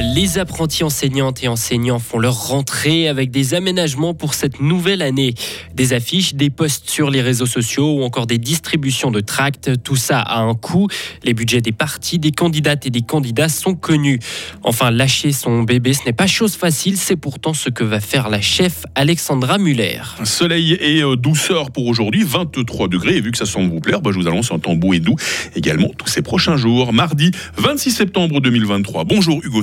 Les apprentis enseignantes et enseignants font leur rentrée avec des aménagements pour cette nouvelle année. Des affiches, des posts sur les réseaux sociaux ou encore des distributions de tracts. Tout ça a un coût. Les budgets des partis, des candidates et des candidats sont connus. Enfin, lâcher son bébé, ce n'est pas chose facile. C'est pourtant ce que va faire la chef Alexandra Muller. Soleil et euh, douceur pour aujourd'hui, 23 degrés. Et vu que ça semble vous plaire, bah, je vous annonce un temps beau et doux également tous ces prochains jours. Mardi 26 septembre 2023. Bonjour Hugo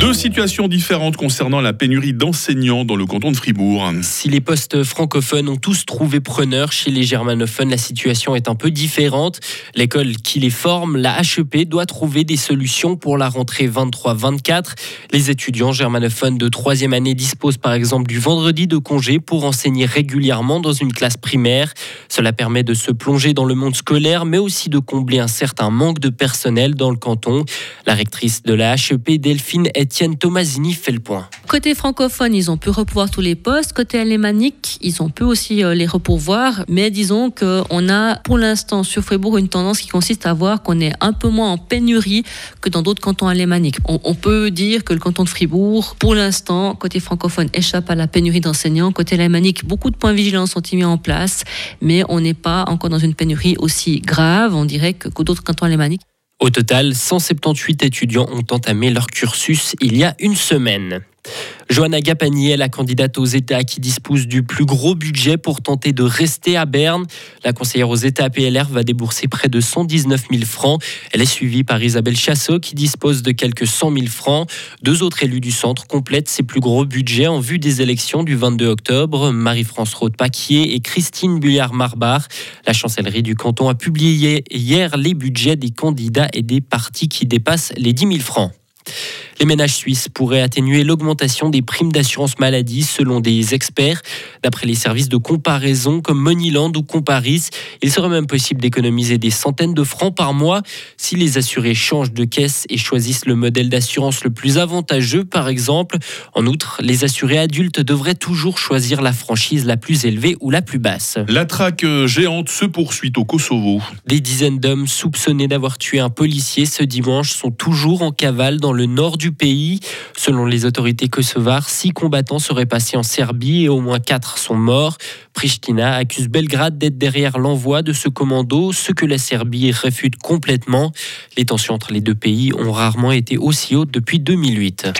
Deux situations différentes concernant la pénurie d'enseignants dans le canton de Fribourg. Si les postes francophones ont tous trouvé preneur, chez les germanophones, la situation est un peu différente. L'école qui les forme, la HEP, doit trouver des solutions pour la rentrée 23-24. Les étudiants germanophones de troisième année disposent par exemple du vendredi de congé pour enseigner régulièrement dans une classe primaire. Cela permet de se plonger dans le monde scolaire, mais aussi de combler un certain manque de personnel dans le canton. La rectrice de la HEP, Delphine, est Étienne Tomasini fait le point. Côté francophone, ils ont pu repourvoir tous les postes. Côté alémanique, ils ont pu aussi euh, les repourvoir. Mais disons qu'on a pour l'instant sur Fribourg une tendance qui consiste à voir qu'on est un peu moins en pénurie que dans d'autres cantons alémaniques. On, peut dire que le canton de Fribourg, pour l'instant, côté francophone, échappe à la pénurie d'enseignants. Côté alémanique, beaucoup de points de vigilance sont mis en place, mais on n'est pas encore dans une pénurie aussi grave, on dirait, que d'autres cantons alémaniques. Au total, 178 étudiants ont entamé leur cursus il y a une semaine. Johanna Gapani est la candidate aux États qui dispose du plus gros budget pour tenter de rester à Berne. La conseillère aux États PLR va débourser près de 119 000 francs. Elle est suivie par Isabelle Chassot qui dispose de quelques 100 000 francs. Deux autres élus du centre complètent ces plus gros budgets en vue des élections du 22 octobre. Marie-France Rode-Paquier et Christine Bullard-Marbar. La chancellerie du canton a publié hier les budgets des candidats et des partis qui dépassent les 10 000 francs. Les ménages suisses pourraient atténuer l'augmentation des primes d'assurance maladie selon des experts. D'après les services de comparaison comme Moneyland ou Comparis, il serait même possible d'économiser des centaines de francs par mois si les assurés changent de caisse et choisissent le modèle d'assurance le plus avantageux, par exemple. En outre, les assurés adultes devraient toujours choisir la franchise la plus élevée ou la plus basse. La traque géante se poursuit au Kosovo. Des dizaines d'hommes soupçonnés d'avoir tué un policier ce dimanche sont toujours en cavale dans le nord du du pays. Selon les autorités kosovares, six combattants seraient passés en Serbie et au moins quatre sont morts. Pristina accuse Belgrade d'être derrière l'envoi de ce commando, ce que la Serbie réfute complètement. Les tensions entre les deux pays ont rarement été aussi hautes depuis 2008.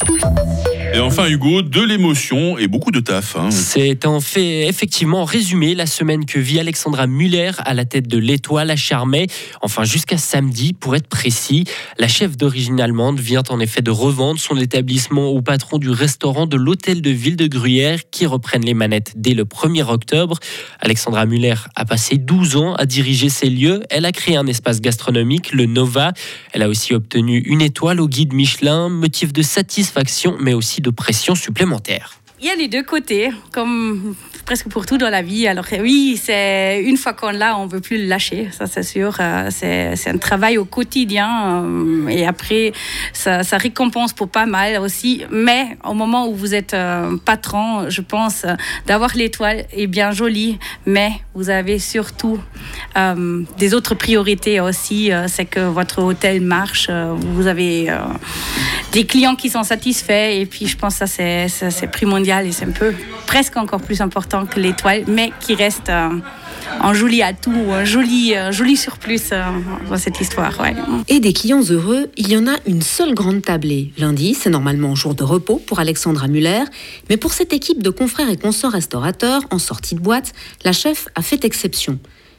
Et enfin, Hugo, de l'émotion et beaucoup de taf. Hein. C'est en fait effectivement résumé la semaine que vit Alexandra Muller à la tête de l'Étoile à Charmey. Enfin, jusqu'à samedi, pour être précis. La chef d'origine allemande vient en effet de revendre son établissement au patron du restaurant de l'hôtel de ville de Gruyère qui reprennent les manettes dès le 1er octobre. Alexandra Muller a passé 12 ans à diriger ces lieux. Elle a créé un espace gastronomique, le Nova. Elle a aussi obtenu une étoile au guide Michelin, motif de satisfaction mais aussi de pression supplémentaire. Il y a les deux côtés, comme presque pour tout dans la vie. Alors oui, c'est une fois qu'on l'a, on veut plus le lâcher, ça c'est sûr. Euh, c'est un travail au quotidien euh, et après, ça, récompense pour pas mal aussi. Mais au moment où vous êtes euh, patron, je pense d'avoir l'étoile est bien joli, mais vous avez surtout des autres priorités aussi. c'est que votre hôtel marche, vous avez des clients qui sont satisfaits et puis je pense que ça c'est primordial et c'est un peu presque encore plus important que l'étoile, mais qui reste euh, un joli atout, un joli, euh, joli surplus euh, dans cette histoire. Et des clients heureux, il y en a une seule grande tablée. Lundi, c'est normalement jour de repos pour Alexandra Muller, mais pour cette équipe de confrères et consorts restaurateurs en sortie de boîte, la chef a fait exception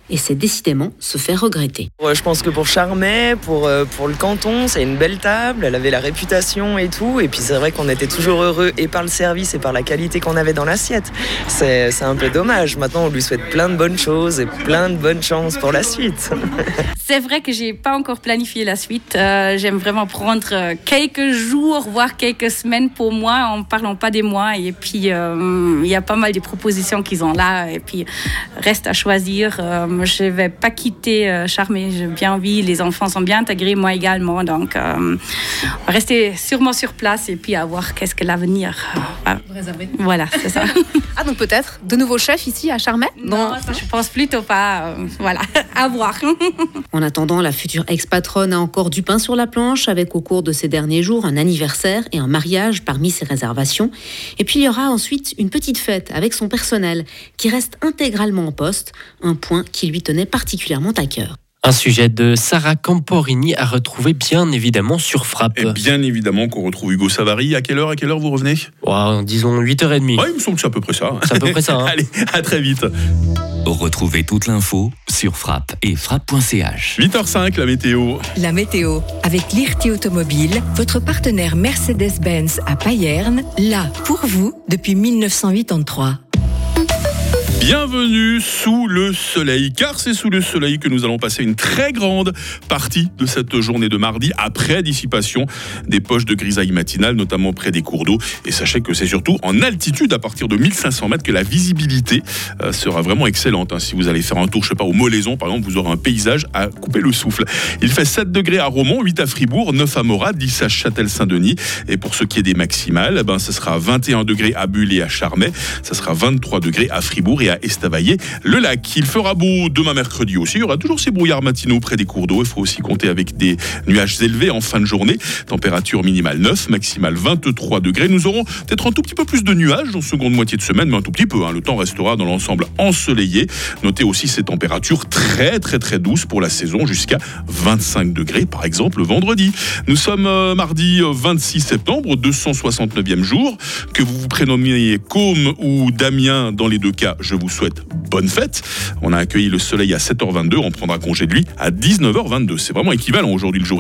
et c'est décidément se faire regretter. je pense que pour Charmet, pour, euh, pour le canton, c'est une belle table, elle avait la réputation et tout, et puis c'est vrai qu'on était toujours heureux et par le service et par la qualité qu'on avait dans l'assiette. C'est un peu dommage, maintenant on lui souhaite plein de bonnes choses et plein de bonnes chances pour la suite. c'est vrai que j'ai pas encore planifié la suite, euh, j'aime vraiment prendre euh, quelques jours, voire quelques semaines pour moi, en parlant pas des mois, et puis il y a pas mal de propositions qu'ils ont là, et puis reste à choisir je ne vais pas quitter euh, Charmé. J'ai bien envie, les enfants sont bien intégrés, moi également. Donc, euh, rester sûrement sur place et puis à voir qu'est-ce que l'avenir. Euh, voilà, c'est ça. ah, donc peut-être de nouveaux chefs ici à Charmey Non, je pense plutôt pas. voilà, à voir. en attendant, la future ex-patronne a encore du pain sur la planche avec au cours de ces derniers jours un anniversaire et un mariage parmi ses réservations. Et puis il y aura ensuite une petite fête avec son personnel qui reste intégralement en poste, un point qui lui tenait particulièrement à cœur. Un sujet de Sarah Camporini à retrouver bien évidemment sur Frappe. Et bien évidemment qu'on retrouve Hugo Savary. À quelle heure, à quelle heure vous revenez? Disons 8h30. Ouais, il me semble que c'est à peu près ça. C'est à peu près ça. Hein. Allez, à très vite. Retrouvez toute l'info sur frappe et frappe.ch. 8h05, la météo. La météo, avec l'IRT Automobile, votre partenaire Mercedes-Benz à Payerne, là pour vous depuis 1983. Bienvenue sous le soleil, car c'est sous le soleil que nous allons passer une très grande partie de cette journée de mardi, après dissipation des poches de grisaille matinale, notamment près des cours d'eau. Et sachez que c'est surtout en altitude, à partir de 1500 mètres, que la visibilité euh, sera vraiment excellente. Hein. Si vous allez faire un tour, je sais pas, au Molaison, par exemple, vous aurez un paysage à couper le souffle. Il fait 7 degrés à Romont, 8 à Fribourg, 9 à Morat, 10 à Châtel-Saint-Denis. Et pour ce qui est des maximales, eh ben, ce sera 21 degrés à Bulle et à Charmey, ça sera 23 degrés à Fribourg à Estavayer. Le lac, il fera beau demain mercredi aussi. Il y aura toujours ces brouillards matinaux près des cours d'eau. Il faut aussi compter avec des nuages élevés en fin de journée. Température minimale 9, maximale 23 degrés. Nous aurons peut-être un tout petit peu plus de nuages en seconde moitié de semaine, mais un tout petit peu. Hein. Le temps restera dans l'ensemble ensoleillé. Notez aussi ces températures très très très douces pour la saison, jusqu'à 25 degrés par exemple vendredi. Nous sommes euh, mardi 26 euh, septembre, 269e jour. Que vous vous prénommiez Côme ou Damien, dans les deux cas, je vous souhaite bonne fête. On a accueilli le soleil à 7h22, on prendra congé de lui à 19h22. C'est vraiment équivalent aujourd'hui le jour.